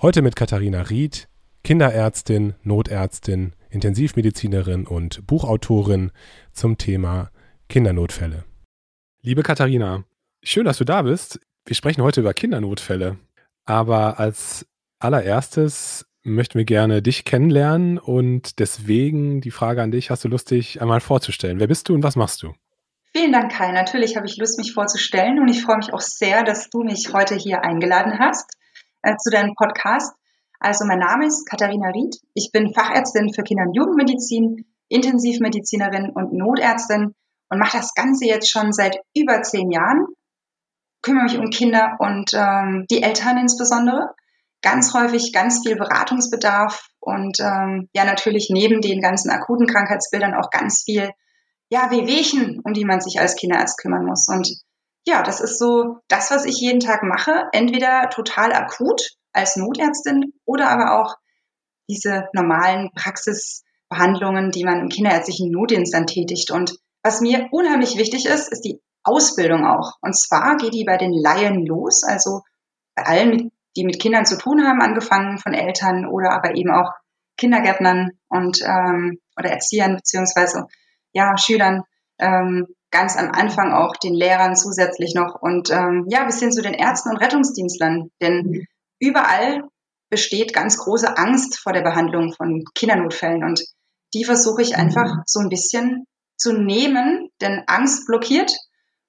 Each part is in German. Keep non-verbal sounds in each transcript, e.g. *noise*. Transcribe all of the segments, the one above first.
Heute mit Katharina Ried, Kinderärztin, Notärztin, Intensivmedizinerin und Buchautorin zum Thema Kindernotfälle. Liebe Katharina, schön, dass du da bist. Wir sprechen heute über Kindernotfälle. Aber als allererstes möchten wir gerne dich kennenlernen und deswegen die Frage an dich, hast du Lust, dich einmal vorzustellen? Wer bist du und was machst du? Vielen Dank, Kai. Natürlich habe ich Lust, mich vorzustellen und ich freue mich auch sehr, dass du mich heute hier eingeladen hast äh, zu deinem Podcast. Also mein Name ist Katharina Ried. Ich bin Fachärztin für Kinder- und Jugendmedizin, Intensivmedizinerin und Notärztin und mache das Ganze jetzt schon seit über zehn Jahren. Kümmere mich um Kinder und ähm, die Eltern insbesondere. Ganz häufig ganz viel Beratungsbedarf und ähm, ja natürlich neben den ganzen akuten Krankheitsbildern auch ganz viel ja Wehwehchen, um die man sich als Kinderarzt kümmern muss. Und ja, das ist so das, was ich jeden Tag mache. Entweder total akut als Notärztin oder aber auch diese normalen Praxisbehandlungen, die man im kinderärztlichen Notdienst dann tätigt. Und was mir unheimlich wichtig ist, ist die Ausbildung auch. Und zwar geht die bei den Laien los, also bei allen, die mit Kindern zu tun haben, angefangen von Eltern oder aber eben auch Kindergärtnern und ähm, oder Erziehern beziehungsweise ja Schülern ähm, ganz am Anfang auch den Lehrern zusätzlich noch und ähm, ja, bis hin zu den Ärzten und Rettungsdienstlern. Denn überall besteht ganz große Angst vor der Behandlung von Kindernotfällen und die versuche ich einfach mhm. so ein bisschen zu nehmen, denn Angst blockiert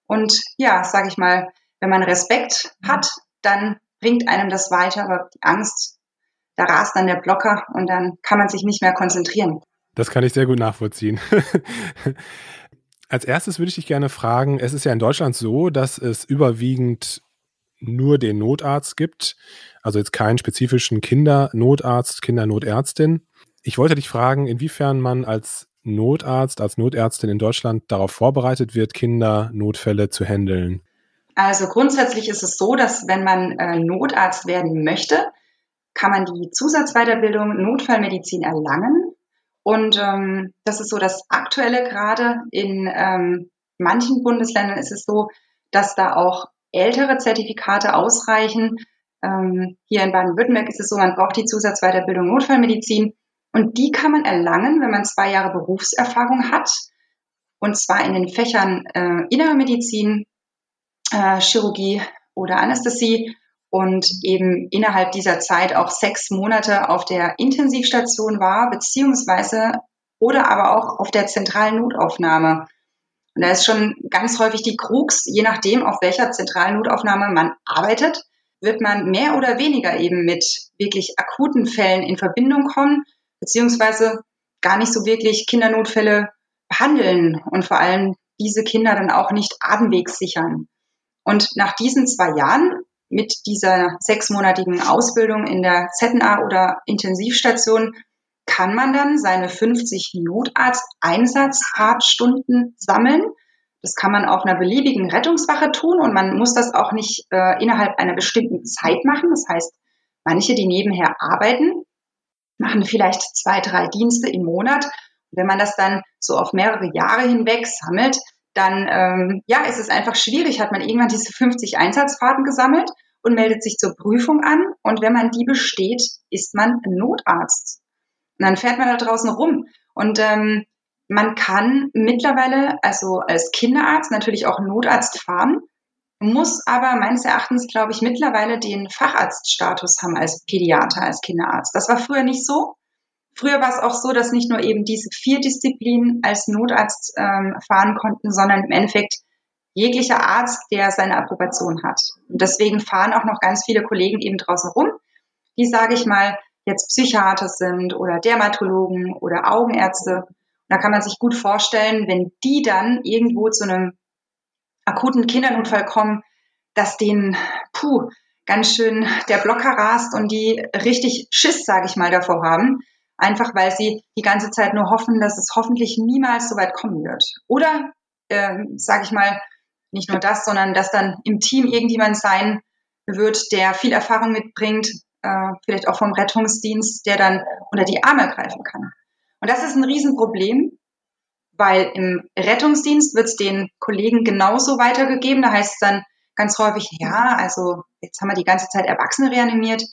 und ja, sage ich mal, wenn man Respekt hat, dann bringt einem das weiter, aber die Angst, da rast dann der Blocker und dann kann man sich nicht mehr konzentrieren. Das kann ich sehr gut nachvollziehen. *laughs* Als erstes würde ich dich gerne fragen, es ist ja in Deutschland so, dass es überwiegend nur den Notarzt gibt, also jetzt keinen spezifischen Kindernotarzt, Kindernotärztin. Ich wollte dich fragen, inwiefern man als Notarzt, als Notärztin in Deutschland darauf vorbereitet wird, Kindernotfälle zu handeln. Also grundsätzlich ist es so, dass wenn man äh, Notarzt werden möchte, kann man die Zusatzweiterbildung Notfallmedizin erlangen. Und ähm, das ist so das Aktuelle gerade. In ähm, manchen Bundesländern ist es so, dass da auch ältere Zertifikate ausreichen. Ähm, hier in Baden-Württemberg ist es so, man braucht die Zusatzweiterbildung Notfallmedizin. Und die kann man erlangen, wenn man zwei Jahre Berufserfahrung hat. Und zwar in den Fächern äh, Innere Medizin, äh, Chirurgie oder Anästhesie und eben innerhalb dieser Zeit auch sechs Monate auf der Intensivstation war, beziehungsweise oder aber auch auf der zentralen Notaufnahme. Und da ist schon ganz häufig die Krux, je nachdem, auf welcher zentralen Notaufnahme man arbeitet, wird man mehr oder weniger eben mit wirklich akuten Fällen in Verbindung kommen, beziehungsweise gar nicht so wirklich Kindernotfälle behandeln und vor allem diese Kinder dann auch nicht atemwegs sichern. Und nach diesen zwei Jahren mit dieser sechsmonatigen Ausbildung in der ZNA oder Intensivstation kann man dann seine 50 Notarzt-Einsatzfahrtstunden sammeln. Das kann man auf einer beliebigen Rettungswache tun und man muss das auch nicht äh, innerhalb einer bestimmten Zeit machen. Das heißt, manche, die nebenher arbeiten, machen vielleicht zwei, drei Dienste im Monat. wenn man das dann so auf mehrere Jahre hinweg sammelt, dann ähm, ja, ist es einfach schwierig. Hat man irgendwann diese 50 Einsatzfahrten gesammelt und meldet sich zur Prüfung an. Und wenn man die besteht, ist man Notarzt. Und dann fährt man da draußen rum. Und ähm, man kann mittlerweile, also als Kinderarzt, natürlich auch Notarzt fahren. muss aber meines Erachtens, glaube ich, mittlerweile den Facharztstatus haben als Pädiater, als Kinderarzt. Das war früher nicht so. Früher war es auch so, dass nicht nur eben diese vier Disziplinen als Notarzt ähm, fahren konnten, sondern im Endeffekt jeglicher Arzt, der seine Approbation hat. Und deswegen fahren auch noch ganz viele Kollegen eben draußen rum, die, sage ich mal, jetzt Psychiater sind oder Dermatologen oder Augenärzte. Und da kann man sich gut vorstellen, wenn die dann irgendwo zu einem akuten Kindernotfall kommen, dass denen, puh, ganz schön der Blocker rast und die richtig Schiss, sage ich mal, davor haben. Einfach weil sie die ganze Zeit nur hoffen, dass es hoffentlich niemals so weit kommen wird. Oder, äh, sage ich mal, nicht nur das, sondern dass dann im Team irgendjemand sein wird, der viel Erfahrung mitbringt, äh, vielleicht auch vom Rettungsdienst, der dann unter die Arme greifen kann. Und das ist ein Riesenproblem, weil im Rettungsdienst wird es den Kollegen genauso weitergegeben. Da heißt es dann ganz häufig, ja, also jetzt haben wir die ganze Zeit Erwachsene reanimiert.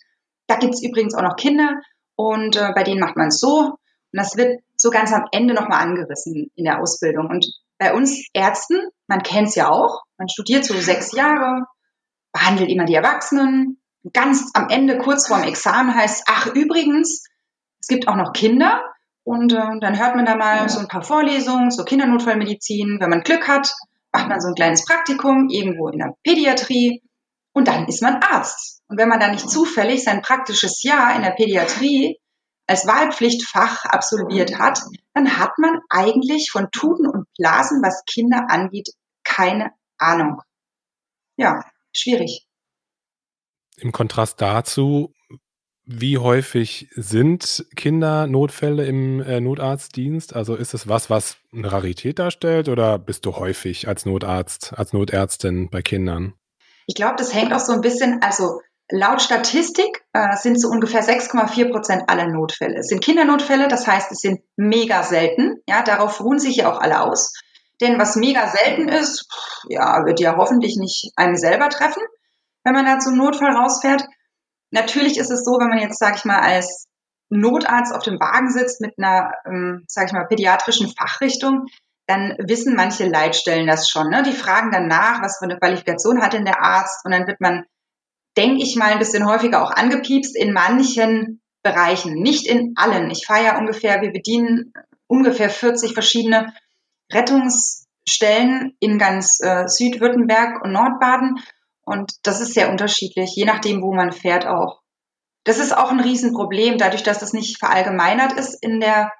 Da gibt es übrigens auch noch Kinder und äh, bei denen macht man es so. Und das wird so ganz am Ende nochmal angerissen in der Ausbildung. Und bei uns Ärzten, man kennt es ja auch, man studiert so sechs Jahre, behandelt immer die Erwachsenen. Ganz am Ende, kurz vorm Examen heißt, ach übrigens, es gibt auch noch Kinder. Und äh, dann hört man da mal so ein paar Vorlesungen zur Kindernotfallmedizin. Wenn man Glück hat, macht man so ein kleines Praktikum irgendwo in der Pädiatrie und dann ist man Arzt. Und wenn man dann nicht zufällig sein praktisches Jahr in der Pädiatrie als Wahlpflichtfach absolviert hat, dann hat man eigentlich von Tuten und Blasen, was Kinder angeht, keine Ahnung. Ja, schwierig. Im Kontrast dazu, wie häufig sind Kindernotfälle im äh, Notarztdienst? Also ist es was, was eine Rarität darstellt oder bist du häufig als Notarzt, als Notärztin bei Kindern? Ich glaube, das hängt auch so ein bisschen, also Laut Statistik äh, sind so ungefähr 6,4 Prozent aller Notfälle. Es sind Kindernotfälle, das heißt, es sind mega selten. Ja, darauf ruhen sich ja auch alle aus. Denn was mega selten ist, ja, wird ja hoffentlich nicht einen selber treffen, wenn man da zum Notfall rausfährt. Natürlich ist es so, wenn man jetzt, sag ich mal, als Notarzt auf dem Wagen sitzt mit einer, ähm, sag ich mal, pädiatrischen Fachrichtung, dann wissen manche Leitstellen das schon. Ne? Die fragen dann nach, was für eine Qualifikation hat denn der Arzt? Und dann wird man denke ich mal, ein bisschen häufiger auch angepiepst in manchen Bereichen, nicht in allen. Ich fahre ja ungefähr, wir bedienen ungefähr 40 verschiedene Rettungsstellen in ganz äh, Südwürttemberg und Nordbaden. Und das ist sehr unterschiedlich, je nachdem, wo man fährt auch. Das ist auch ein Riesenproblem, dadurch, dass das nicht verallgemeinert ist in der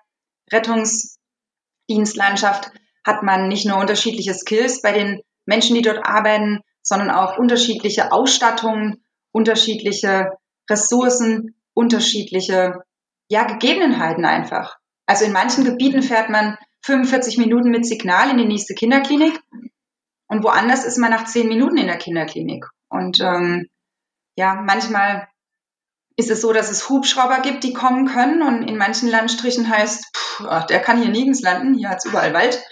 Rettungsdienstlandschaft, hat man nicht nur unterschiedliche Skills bei den Menschen, die dort arbeiten, sondern auch unterschiedliche Ausstattungen unterschiedliche Ressourcen, unterschiedliche ja, Gegebenheiten einfach. Also in manchen Gebieten fährt man 45 Minuten mit Signal in die nächste Kinderklinik und woanders ist man nach 10 Minuten in der Kinderklinik. Und ähm, ja, manchmal ist es so, dass es Hubschrauber gibt, die kommen können und in manchen Landstrichen heißt, pff, ach, der kann hier nirgends landen, hier hat es überall Wald.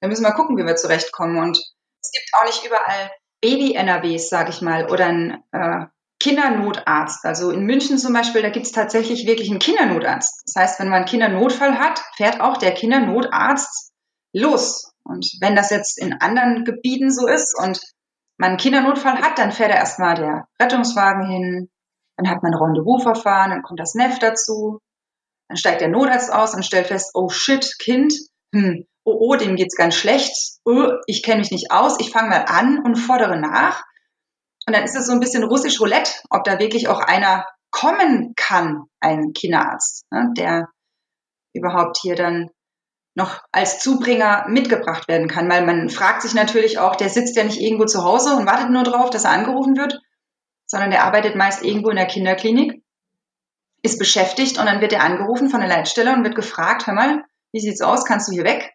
Da müssen wir gucken, wie wir zurechtkommen. Und es gibt auch nicht überall Baby-NRWs, sage ich mal, oder ein äh, Kindernotarzt. Also in München zum Beispiel, da gibt es tatsächlich wirklich einen Kindernotarzt. Das heißt, wenn man einen Kindernotfall hat, fährt auch der Kindernotarzt los. Und wenn das jetzt in anderen Gebieten so ist und man einen Kindernotfall hat, dann fährt er erstmal der Rettungswagen hin, dann hat man ein Rendezvous-Verfahren, dann kommt das NEF dazu, dann steigt der Notarzt aus und stellt fest, oh shit, Kind, hm, oh, oh, dem geht's ganz schlecht, oh, ich kenne mich nicht aus, ich fange mal an und fordere nach. Und dann ist es so ein bisschen russisch Roulette, ob da wirklich auch einer kommen kann, ein Kinderarzt, ne, der überhaupt hier dann noch als Zubringer mitgebracht werden kann. Weil man fragt sich natürlich auch, der sitzt ja nicht irgendwo zu Hause und wartet nur drauf, dass er angerufen wird, sondern der arbeitet meist irgendwo in der Kinderklinik, ist beschäftigt und dann wird er angerufen von der Leitstelle und wird gefragt, hör mal, wie sieht's aus, kannst du hier weg?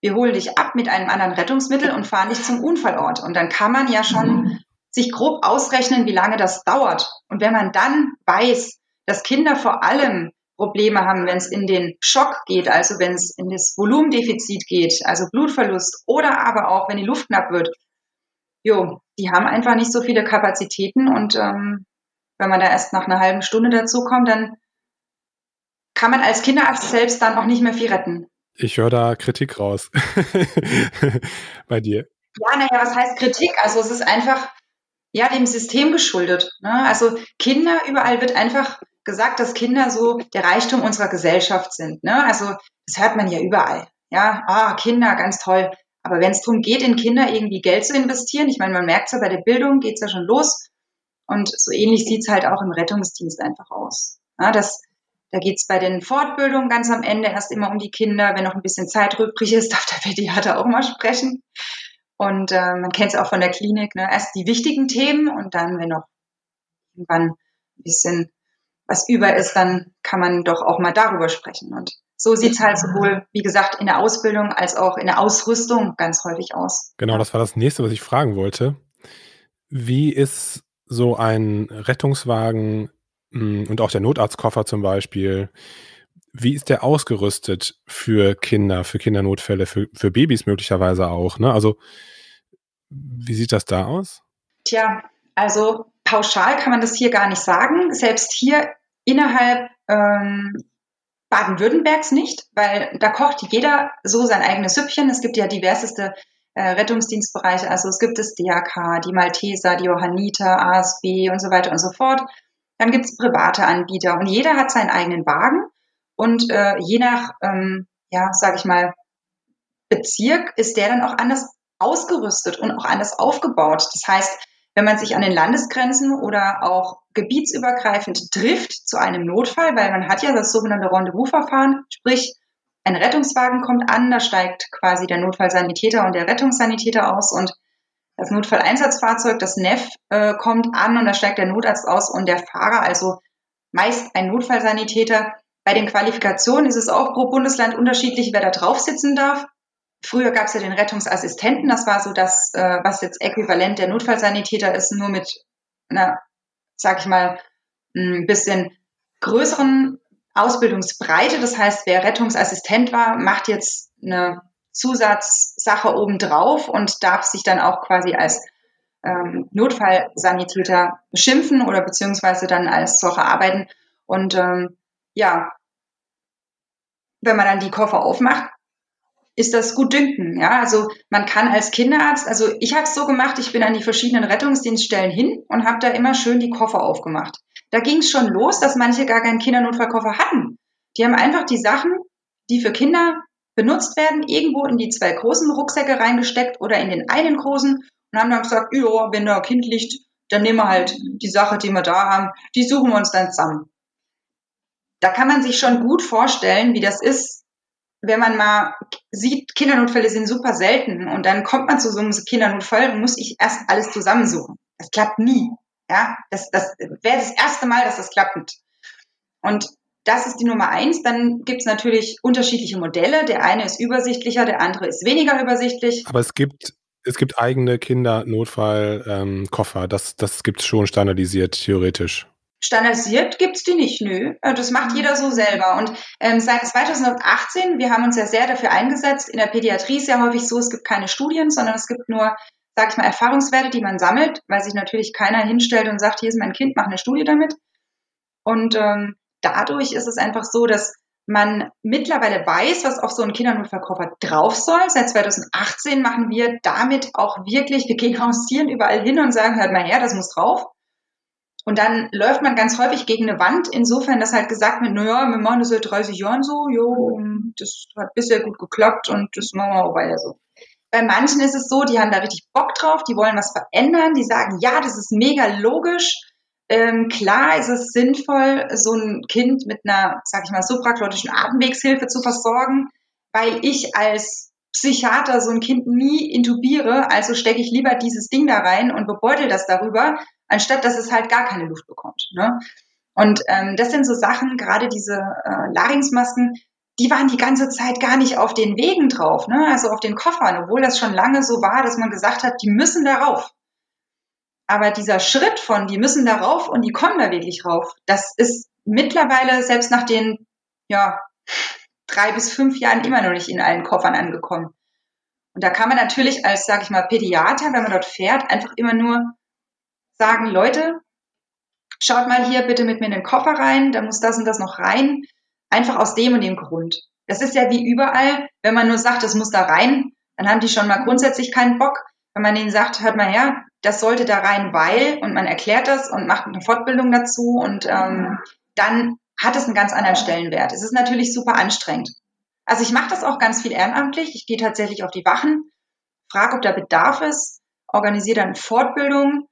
wir holen dich ab mit einem anderen Rettungsmittel und fahren dich zum Unfallort. Und dann kann man ja schon sich grob ausrechnen, wie lange das dauert. Und wenn man dann weiß, dass Kinder vor allem Probleme haben, wenn es in den Schock geht, also wenn es in das Volumendefizit geht, also Blutverlust oder aber auch, wenn die Luft knapp wird, jo, die haben einfach nicht so viele Kapazitäten und ähm, wenn man da erst nach einer halben Stunde dazukommt, dann kann man als Kinderarzt selbst dann auch nicht mehr viel retten. Ich höre da Kritik raus *laughs* bei dir. Ja, naja, was heißt Kritik? Also es ist einfach, ja, dem System geschuldet. Ne? Also Kinder, überall wird einfach gesagt, dass Kinder so der Reichtum unserer Gesellschaft sind. Ne? Also das hört man ja überall. Ja, ah, Kinder, ganz toll. Aber wenn es darum geht, in Kinder irgendwie Geld zu investieren, ich meine, man merkt es ja bei der Bildung, geht es ja schon los. Und so ähnlich sieht es halt auch im Rettungsdienst einfach aus. Ja, das, da geht es bei den Fortbildungen ganz am Ende erst immer um die Kinder. Wenn noch ein bisschen Zeit übrig ist, *laughs* darf der Pädiater auch mal sprechen. Und äh, man kennt es auch von der Klinik. Ne? Erst die wichtigen Themen und dann, wenn noch irgendwann ein bisschen was über ist, dann kann man doch auch mal darüber sprechen. Und so sieht es halt sowohl, wie gesagt, in der Ausbildung als auch in der Ausrüstung ganz häufig aus. Genau, das war das nächste, was ich fragen wollte. Wie ist so ein Rettungswagen hm, und auch der Notarztkoffer zum Beispiel, wie ist der ausgerüstet für Kinder, für Kindernotfälle, für, für Babys möglicherweise auch? Ne? Also, wie sieht das da aus? Tja, also pauschal kann man das hier gar nicht sagen. Selbst hier innerhalb ähm, Baden-Württembergs nicht, weil da kocht jeder so sein eigenes Süppchen. Es gibt ja diverseste äh, Rettungsdienstbereiche. Also es gibt das DAK, die Malteser, die Johanniter, ASB und so weiter und so fort. Dann gibt es private Anbieter und jeder hat seinen eigenen Wagen und äh, je nach, ähm, ja, sage ich mal, Bezirk ist der dann auch anders ausgerüstet und auch anders aufgebaut. Das heißt, wenn man sich an den Landesgrenzen oder auch gebietsübergreifend trifft zu einem Notfall, weil man hat ja das sogenannte Rendezvous-Verfahren, sprich ein Rettungswagen kommt an, da steigt quasi der Notfallsanitäter und der Rettungssanitäter aus und das Notfalleinsatzfahrzeug, das NEF, äh, kommt an und da steigt der Notarzt aus und der Fahrer, also meist ein Notfallsanitäter. Bei den Qualifikationen ist es auch pro Bundesland unterschiedlich, wer da drauf sitzen darf. Früher gab es ja den Rettungsassistenten, das war so das, äh, was jetzt äquivalent der Notfallsanitäter ist, nur mit einer, sag ich mal, ein bisschen größeren Ausbildungsbreite. Das heißt, wer Rettungsassistent war, macht jetzt eine Zusatzsache obendrauf und darf sich dann auch quasi als ähm, Notfallsanitäter beschimpfen oder beziehungsweise dann als solcher arbeiten. Und ähm, ja, wenn man dann die Koffer aufmacht, ist das gut dünken. Ja, also man kann als Kinderarzt, also ich habe es so gemacht, ich bin an die verschiedenen Rettungsdienststellen hin und habe da immer schön die Koffer aufgemacht. Da ging es schon los, dass manche gar keinen Kindernotfallkoffer hatten. Die haben einfach die Sachen, die für Kinder benutzt werden, irgendwo in die zwei großen Rucksäcke reingesteckt oder in den einen großen und haben dann gesagt, ja, wenn da ein Kind liegt, dann nehmen wir halt die Sache, die wir da haben, die suchen wir uns dann zusammen. Da kann man sich schon gut vorstellen, wie das ist, wenn man mal sieht, Kindernotfälle sind super selten und dann kommt man zu so einem Kindernotfall muss ich erst alles zusammensuchen. Das klappt nie. Ja, das, das wäre das erste Mal, dass das klappt. Und das ist die Nummer eins. Dann gibt es natürlich unterschiedliche Modelle. Der eine ist übersichtlicher, der andere ist weniger übersichtlich. Aber es gibt, es gibt eigene Kindernotfallkoffer. Ähm, das das gibt es schon standardisiert, theoretisch. Standardisiert gibt es die nicht, nö. Äh, das macht jeder so selber. Und ähm, seit 2018, wir haben uns ja sehr dafür eingesetzt, in der Pädiatrie ist ja häufig so, es gibt keine Studien, sondern es gibt nur, sag ich mal, Erfahrungswerte, die man sammelt, weil sich natürlich keiner hinstellt und sagt, hier ist mein Kind, mach eine Studie damit. Und ähm, dadurch ist es einfach so, dass man mittlerweile weiß, was auf so einen Kindernotfallkoffer drauf soll. Seit 2018 machen wir damit auch wirklich, wir gehen hausieren überall hin und sagen, hört mal her, das muss drauf. Und dann läuft man ganz häufig gegen eine Wand, insofern, dass halt gesagt wird, naja, wir machen das seit 30 Jahren so, jo, das hat bisher gut geklappt und das machen wir auch weiter so. Bei manchen ist es so, die haben da richtig Bock drauf, die wollen was verändern, die sagen, ja, das ist mega logisch, ähm, klar ist es sinnvoll, so ein Kind mit einer, sag ich mal, supraglottischen Atemwegshilfe zu versorgen, weil ich als Psychiater so ein Kind nie intubiere, also stecke ich lieber dieses Ding da rein und bebeutel das darüber, anstatt dass es halt gar keine Luft bekommt. Ne? Und ähm, das sind so Sachen, gerade diese äh, Larynxmasken, die waren die ganze Zeit gar nicht auf den Wegen drauf, ne? also auf den Koffern, obwohl das schon lange so war, dass man gesagt hat, die müssen darauf. Aber dieser Schritt von, die müssen da rauf und die kommen da wirklich rauf, das ist mittlerweile selbst nach den, ja, drei bis fünf Jahren immer noch nicht in allen Koffern angekommen. Und da kann man natürlich als, sag ich mal, Pädiater, wenn man dort fährt, einfach immer nur sagen, Leute, schaut mal hier bitte mit mir in den Koffer rein, da muss das und das noch rein. Einfach aus dem und dem Grund. Das ist ja wie überall, wenn man nur sagt, es muss da rein, dann haben die schon mal grundsätzlich keinen Bock. Wenn man ihnen sagt, hört mal her, das sollte da rein, weil, und man erklärt das und macht eine Fortbildung dazu und ähm, dann hat es einen ganz anderen Stellenwert. Es ist natürlich super anstrengend. Also ich mache das auch ganz viel ehrenamtlich. Ich gehe tatsächlich auf die Wachen, frage, ob da Bedarf ist, organisiere dann Fortbildungen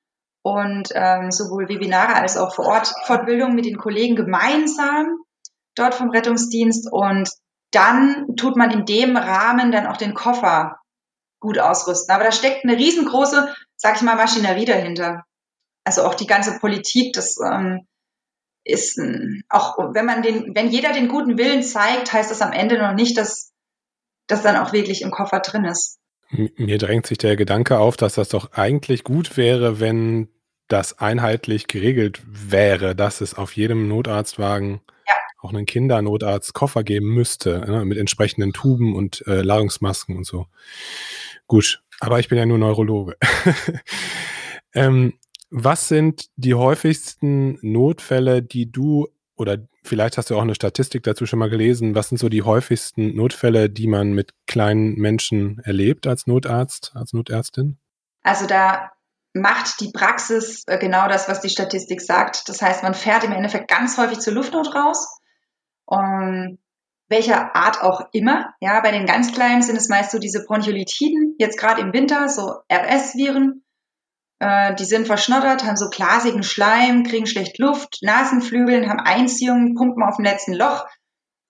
und ähm, sowohl Webinare als auch vor Ort Fortbildungen mit den Kollegen gemeinsam dort vom Rettungsdienst und dann tut man in dem Rahmen dann auch den Koffer gut ausrüsten. Aber da steckt eine riesengroße, sag ich mal, Maschinerie dahinter. Also auch die ganze Politik, das ähm, ist auch, wenn man den, wenn jeder den guten Willen zeigt, heißt das am Ende noch nicht, dass das dann auch wirklich im Koffer drin ist. Mir drängt sich der Gedanke auf, dass das doch eigentlich gut wäre, wenn das einheitlich geregelt wäre, dass es auf jedem Notarztwagen ja. auch einen Kindernotarztkoffer geben müsste, ne, mit entsprechenden Tuben und äh, Ladungsmasken und so. Gut, aber ich bin ja nur Neurologe. *laughs* ähm, was sind die häufigsten Notfälle, die du oder vielleicht hast du auch eine Statistik dazu schon mal gelesen, was sind so die häufigsten Notfälle, die man mit kleinen Menschen erlebt als Notarzt, als Notärztin? Also da macht die Praxis äh, genau das, was die Statistik sagt. Das heißt, man fährt im Endeffekt ganz häufig zur Luftnot raus. Um, welcher Art auch immer. Ja, bei den ganz Kleinen sind es meist so diese Bronchiolitiden, jetzt gerade im Winter, so RS-Viren. Äh, die sind verschnoddert, haben so glasigen Schleim, kriegen schlecht Luft, Nasenflügeln, haben Einziehungen, pumpen auf dem letzten Loch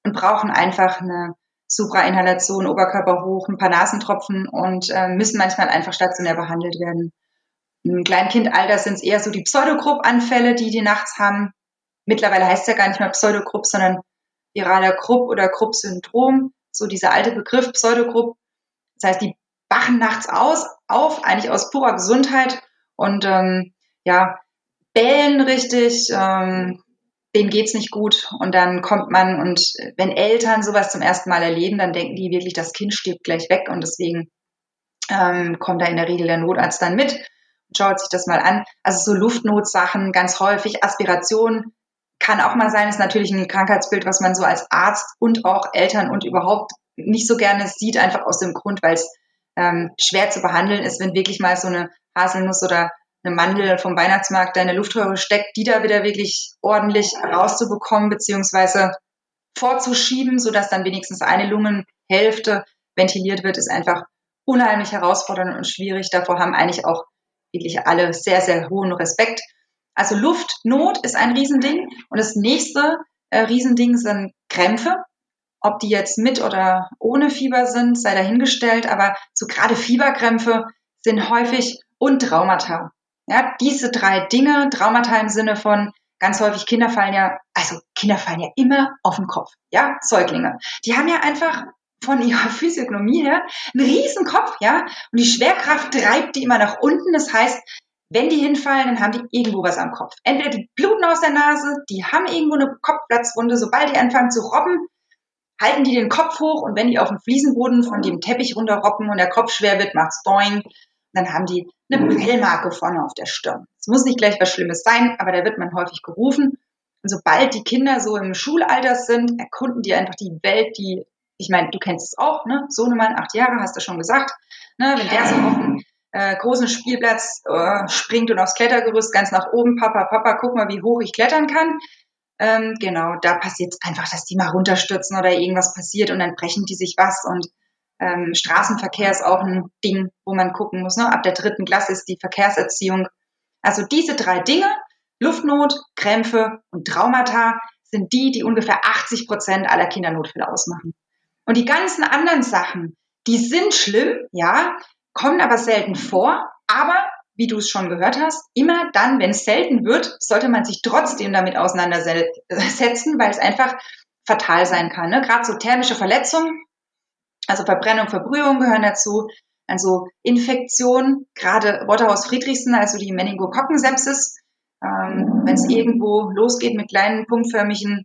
und brauchen einfach eine Suprainhalation, Oberkörper hoch, ein paar Nasentropfen und äh, müssen manchmal einfach stationär behandelt werden. Im Kleinkindalter sind es eher so die Pseudogrupp-Anfälle, die die nachts haben. Mittlerweile heißt es ja gar nicht mehr Pseudogrupp, sondern viraler Krupp oder Krupp-Syndrom, so dieser alte Begriff Pseudogrupp. Das heißt, die wachen nachts aus, auf, eigentlich aus purer Gesundheit und ähm, ja, bellen richtig, ähm, denen geht's nicht gut und dann kommt man und wenn Eltern sowas zum ersten Mal erleben, dann denken die wirklich, das Kind stirbt gleich weg und deswegen ähm, kommt da in der Regel der Notarzt dann mit, schaut sich das mal an. Also so Luftnotsachen ganz häufig, Aspiration kann auch mal sein, ist natürlich ein Krankheitsbild, was man so als Arzt und auch Eltern und überhaupt nicht so gerne sieht, einfach aus dem Grund, weil es ähm, schwer zu behandeln ist, wenn wirklich mal so eine Haselnuss oder eine Mandel vom Weihnachtsmarkt da in der Luftröhre steckt, die da wieder wirklich ordentlich rauszubekommen beziehungsweise vorzuschieben, sodass dann wenigstens eine Lungenhälfte ventiliert wird, ist einfach unheimlich herausfordernd und schwierig. Davor haben eigentlich auch wirklich alle sehr, sehr hohen Respekt. Also Luftnot ist ein Riesending. Und das nächste äh, Riesending sind Krämpfe. Ob die jetzt mit oder ohne Fieber sind, sei dahingestellt. Aber so gerade Fieberkrämpfe sind häufig und Traumata. Ja, diese drei Dinge, Traumata im Sinne von ganz häufig Kinder fallen ja, also Kinder fallen ja immer auf den Kopf. Ja, Säuglinge. Die haben ja einfach von ihrer *laughs* Physiognomie her einen riesen Kopf, ja, und die Schwerkraft treibt die immer nach unten. Das heißt, wenn die hinfallen, dann haben die irgendwo was am Kopf. Entweder die bluten aus der Nase, die haben irgendwo eine Kopfplatzwunde. Sobald die anfangen zu robben, halten die den Kopf hoch und wenn die auf dem Fliesenboden von dem Teppich runterroppen und der Kopf schwer wird, macht's doing. Dann haben die eine Prellmarke vorne auf der Stirn. Es muss nicht gleich was Schlimmes sein, aber da wird man häufig gerufen. Und sobald die Kinder so im Schulalter sind, erkunden die einfach die Welt, die, ich meine, du kennst es auch, ne? Sohnemann, acht Jahre, hast du schon gesagt. Ne? Wenn der so auf dem äh, großen Spielplatz äh, springt und aufs Klettergerüst ganz nach oben, Papa, Papa, guck mal, wie hoch ich klettern kann. Ähm, genau, da passiert einfach, dass die mal runterstürzen oder irgendwas passiert und dann brechen die sich was und ähm, Straßenverkehr ist auch ein Ding, wo man gucken muss. Ne? Ab der dritten Klasse ist die Verkehrserziehung. Also diese drei Dinge, Luftnot, Krämpfe und Traumata, sind die, die ungefähr 80 Prozent aller Kindernotfälle ausmachen. Und die ganzen anderen Sachen, die sind schlimm, ja, kommen aber selten vor. Aber wie du es schon gehört hast, immer dann, wenn es selten wird, sollte man sich trotzdem damit auseinandersetzen, weil es einfach fatal sein kann. Ne? Gerade so thermische Verletzungen also Verbrennung, Verbrühung gehören dazu. Also Infektion, gerade Waterhouse-Friedrichsen, also die Meningokokkensepsis. Ähm, Wenn es irgendwo losgeht mit kleinen punktförmigen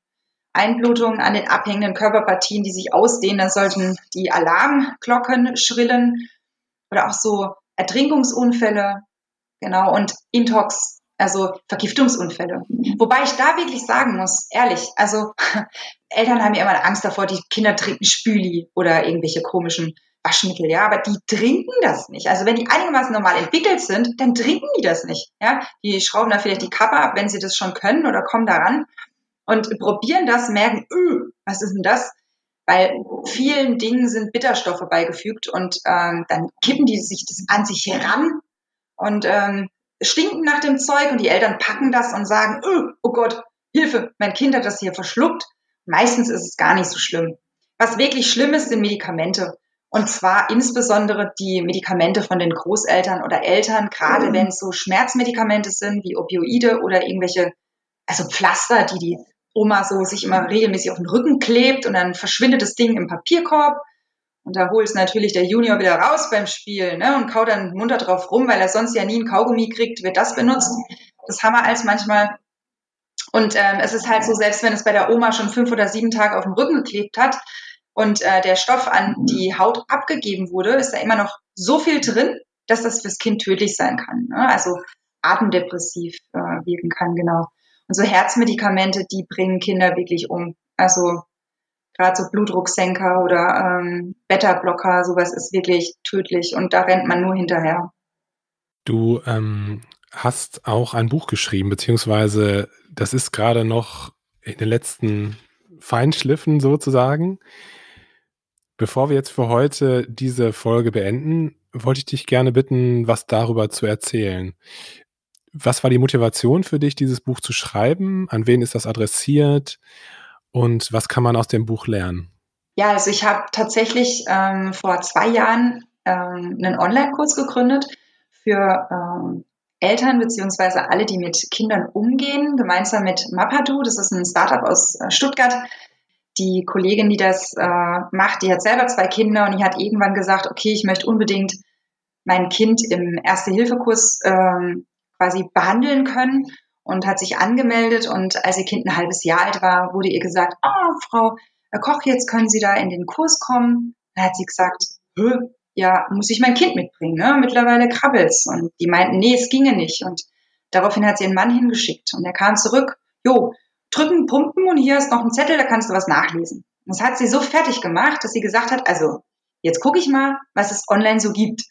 Einblutungen an den abhängenden Körperpartien, die sich ausdehnen, dann sollten die Alarmglocken schrillen. Oder auch so Ertrinkungsunfälle, genau, und Intox, also Vergiftungsunfälle. Wobei ich da wirklich sagen muss, ehrlich, also *laughs* Eltern haben ja immer Angst davor, die Kinder trinken Spüli oder irgendwelche komischen Waschmittel, ja, aber die trinken das nicht. Also wenn die einigermaßen normal entwickelt sind, dann trinken die das nicht, ja. Die schrauben da vielleicht die Kappe ab, wenn sie das schon können oder kommen daran und probieren das, merken, öh, was ist denn das? Weil vielen Dingen sind Bitterstoffe beigefügt und ähm, dann kippen die sich das an sich heran und ähm, stinken nach dem Zeug und die Eltern packen das und sagen, öh, oh Gott, Hilfe, mein Kind hat das hier verschluckt. Meistens ist es gar nicht so schlimm. Was wirklich schlimm ist, sind Medikamente. Und zwar insbesondere die Medikamente von den Großeltern oder Eltern, gerade mhm. wenn es so Schmerzmedikamente sind, wie Opioide oder irgendwelche, also Pflaster, die die Oma so sich immer regelmäßig auf den Rücken klebt und dann verschwindet das Ding im Papierkorb. Und da holt es natürlich der Junior wieder raus beim Spiel ne, und kaut dann munter drauf rum, weil er sonst ja nie ein Kaugummi kriegt, wird das benutzt. Das haben wir als manchmal. Und ähm, es ist halt so, selbst wenn es bei der Oma schon fünf oder sieben Tage auf dem Rücken geklebt hat und äh, der Stoff an die Haut abgegeben wurde, ist da immer noch so viel drin, dass das fürs Kind tödlich sein kann. Ne? Also atemdepressiv äh, wirken kann, genau. Und so Herzmedikamente, die bringen Kinder wirklich um. Also gerade so Blutdrucksenker oder ähm, Beta-Blocker, sowas ist wirklich tödlich und da rennt man nur hinterher. Du ähm, hast auch ein Buch geschrieben, beziehungsweise das ist gerade noch in den letzten Feinschliffen sozusagen. Bevor wir jetzt für heute diese Folge beenden, wollte ich dich gerne bitten, was darüber zu erzählen. Was war die Motivation für dich, dieses Buch zu schreiben? An wen ist das adressiert? Und was kann man aus dem Buch lernen? Ja, also ich habe tatsächlich ähm, vor zwei Jahren ähm, einen Online-Kurs gegründet für ähm, Eltern beziehungsweise alle, die mit Kindern umgehen, gemeinsam mit Mapadu. Das ist ein Startup aus äh, Stuttgart. Die Kollegin, die das äh, macht, die hat selber zwei Kinder und die hat irgendwann gesagt, okay, ich möchte unbedingt mein Kind im Erste-Hilfe-Kurs ähm, quasi behandeln können und hat sich angemeldet. Und als ihr Kind ein halbes Jahr alt war, wurde ihr gesagt, oh, Frau Koch, jetzt können Sie da in den Kurs kommen. Dann hat sie gesagt, ja, muss ich mein Kind mitbringen, ne? Mittlerweile krabbelt's. Und die meinten, nee, es ginge nicht. Und daraufhin hat sie ihren Mann hingeschickt. Und er kam zurück, jo, drücken, pumpen und hier ist noch ein Zettel, da kannst du was nachlesen. Und das hat sie so fertig gemacht, dass sie gesagt hat, also, jetzt gucke ich mal, was es online so gibt.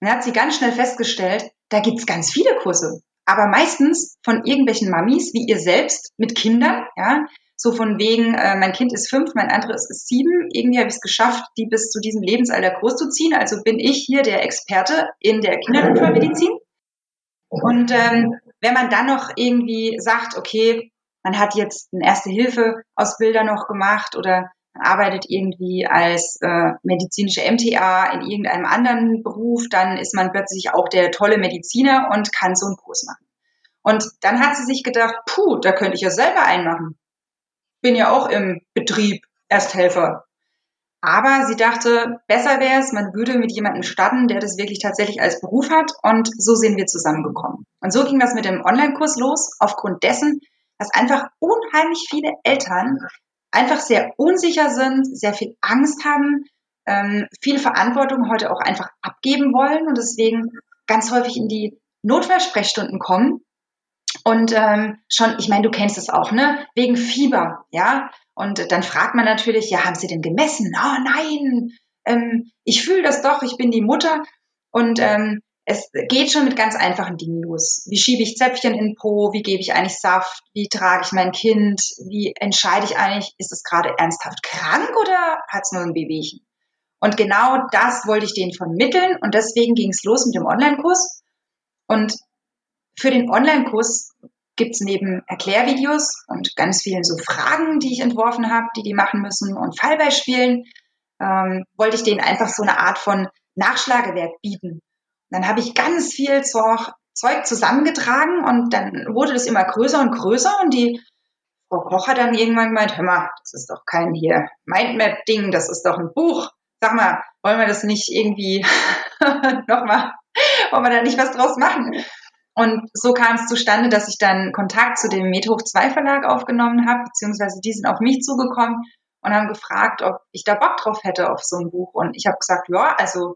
Dann hat sie ganz schnell festgestellt, da gibt's ganz viele Kurse. Aber meistens von irgendwelchen Mamis, wie ihr selbst, mit Kindern, ja, so von wegen, äh, mein Kind ist fünf, mein anderes ist sieben. Irgendwie habe ich es geschafft, die bis zu diesem Lebensalter großzuziehen. Also bin ich hier der Experte in der Kindernotfallmedizin. Und ähm, wenn man dann noch irgendwie sagt, okay, man hat jetzt eine Erste-Hilfe-Ausbilder noch gemacht oder arbeitet irgendwie als äh, medizinische MTA in irgendeinem anderen Beruf, dann ist man plötzlich auch der tolle Mediziner und kann so einen Kurs machen. Und dann hat sie sich gedacht, puh, da könnte ich ja selber einen machen. Bin ja auch im Betrieb Ersthelfer. Aber sie dachte, besser wäre es, man würde mit jemandem starten, der das wirklich tatsächlich als Beruf hat. Und so sind wir zusammengekommen. Und so ging das mit dem Online-Kurs los, aufgrund dessen, dass einfach unheimlich viele Eltern einfach sehr unsicher sind, sehr viel Angst haben, ähm, viel Verantwortung heute auch einfach abgeben wollen und deswegen ganz häufig in die Notfallsprechstunden kommen. Und ähm, schon, ich meine, du kennst es auch, ne? Wegen Fieber, ja. Und dann fragt man natürlich, ja, haben Sie denn gemessen? Oh nein, ähm, ich fühle das doch, ich bin die Mutter. Und ähm, es geht schon mit ganz einfachen Dingen los. Wie schiebe ich Zäpfchen in Po? Wie gebe ich eigentlich Saft? Wie trage ich mein Kind? Wie entscheide ich eigentlich, ist es gerade ernsthaft krank oder hat es nur ein Babychen? Und genau das wollte ich denen vermitteln und deswegen ging es los mit dem Online-Kurs. Und für den Online-Kurs gibt es neben Erklärvideos und ganz vielen so Fragen, die ich entworfen habe, die die machen müssen und Fallbeispielen, ähm, wollte ich denen einfach so eine Art von Nachschlagewerk bieten dann habe ich ganz viel Zeug zusammengetragen und dann wurde das immer größer und größer und die Frau Koch hat dann irgendwann gemeint, hör mal, das ist doch kein hier Mindmap-Ding, das ist doch ein Buch. Sag mal, wollen wir das nicht irgendwie *laughs* nochmal, wollen wir da nicht was draus machen? Und so kam es zustande, dass ich dann Kontakt zu dem Med Hoch 2 Verlag aufgenommen habe, beziehungsweise die sind auf mich zugekommen und haben gefragt, ob ich da Bock drauf hätte auf so ein Buch. Und ich habe gesagt, ja, also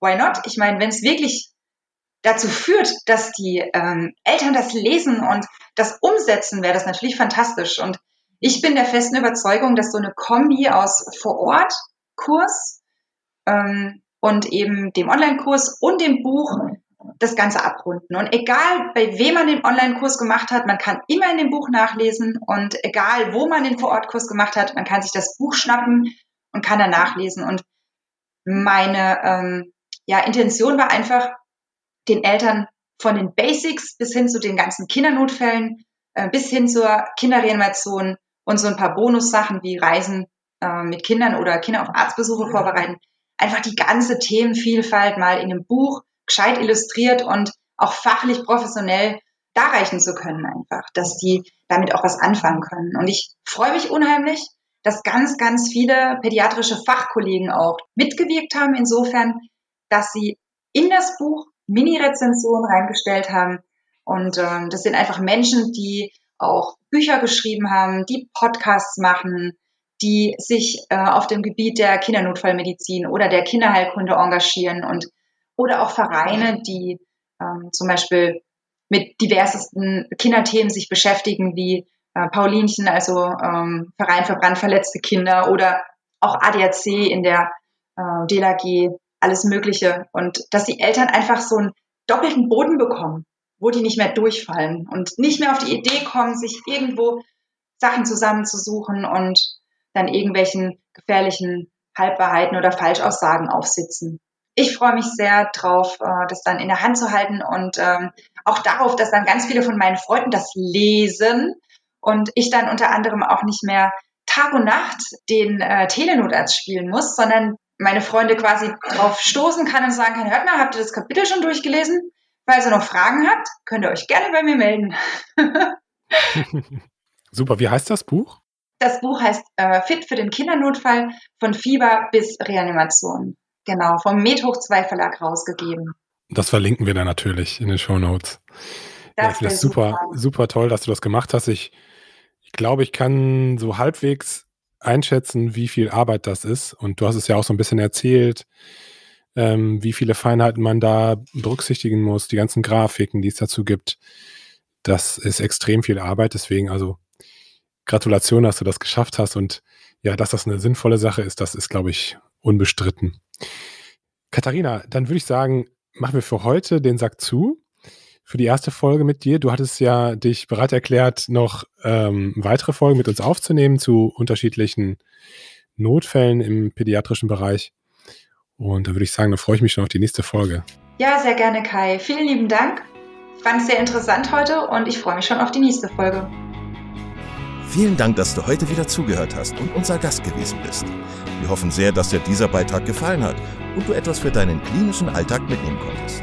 why not? Ich meine, wenn es wirklich dazu führt, dass die ähm, Eltern das lesen und das umsetzen, wäre das natürlich fantastisch. Und ich bin der festen Überzeugung, dass so eine Kombi aus Vor-Ort-Kurs ähm, und eben dem Online-Kurs und dem Buch das Ganze abrunden. Und egal, bei wem man den Online-Kurs gemacht hat, man kann immer in dem Buch nachlesen und egal, wo man den Vorortkurs gemacht hat, man kann sich das Buch schnappen und kann da nachlesen. Und meine ähm, ja, Intention war einfach, den Eltern von den Basics bis hin zu den ganzen Kindernotfällen, äh, bis hin zur Kinderreanimation und so ein paar Bonussachen wie Reisen äh, mit Kindern oder Kinder auf Arztbesuche vorbereiten, einfach die ganze Themenvielfalt mal in einem Buch gescheit illustriert und auch fachlich professionell darreichen zu können einfach, dass die damit auch was anfangen können. Und ich freue mich unheimlich, dass ganz, ganz viele pädiatrische Fachkollegen auch mitgewirkt haben, insofern, dass sie in das Buch Mini-Rezensionen reingestellt haben. Und ähm, das sind einfach Menschen, die auch Bücher geschrieben haben, die Podcasts machen, die sich äh, auf dem Gebiet der Kindernotfallmedizin oder der Kinderheilkunde engagieren und oder auch Vereine, die ähm, zum Beispiel mit diversesten Kinderthemen sich beschäftigen, wie äh, Paulinchen, also ähm, Verein für brandverletzte Kinder oder auch ADAC in der äh, DLAG, alles Mögliche. Und dass die Eltern einfach so einen doppelten Boden bekommen, wo die nicht mehr durchfallen und nicht mehr auf die Idee kommen, sich irgendwo Sachen zusammenzusuchen und dann irgendwelchen gefährlichen Halbwahrheiten oder Falschaussagen aufsitzen ich freue mich sehr drauf, äh, das dann in der Hand zu halten und ähm, auch darauf, dass dann ganz viele von meinen Freunden das lesen und ich dann unter anderem auch nicht mehr Tag und Nacht den äh, Telenotarzt spielen muss, sondern meine Freunde quasi drauf stoßen kann und sagen kann, hört mal, habt ihr das Kapitel schon durchgelesen? Falls ihr noch Fragen habt, könnt ihr euch gerne bei mir melden. *laughs* Super, wie heißt das Buch? Das Buch heißt äh, Fit für den Kindernotfall von Fieber bis Reanimation. Genau, vom Med hoch 2 Verlag rausgegeben. Das verlinken wir dann natürlich in den Show Notes. Das ja, ich finde das super, super, super toll, dass du das gemacht hast. Ich, ich glaube, ich kann so halbwegs einschätzen, wie viel Arbeit das ist. Und du hast es ja auch so ein bisschen erzählt, ähm, wie viele Feinheiten man da berücksichtigen muss, die ganzen Grafiken, die es dazu gibt. Das ist extrem viel Arbeit. Deswegen also Gratulation, dass du das geschafft hast. Und ja, dass das eine sinnvolle Sache ist, das ist, glaube ich, unbestritten. Katharina, dann würde ich sagen, machen wir für heute den Sack zu. Für die erste Folge mit dir. Du hattest ja dich bereit erklärt, noch ähm, weitere Folgen mit uns aufzunehmen zu unterschiedlichen Notfällen im pädiatrischen Bereich. Und da würde ich sagen, da freue ich mich schon auf die nächste Folge. Ja, sehr gerne, Kai. Vielen lieben Dank. Ich fand es sehr interessant heute und ich freue mich schon auf die nächste Folge. Vielen Dank, dass du heute wieder zugehört hast und unser Gast gewesen bist. Wir hoffen sehr, dass dir dieser Beitrag gefallen hat und du etwas für deinen klinischen Alltag mitnehmen konntest.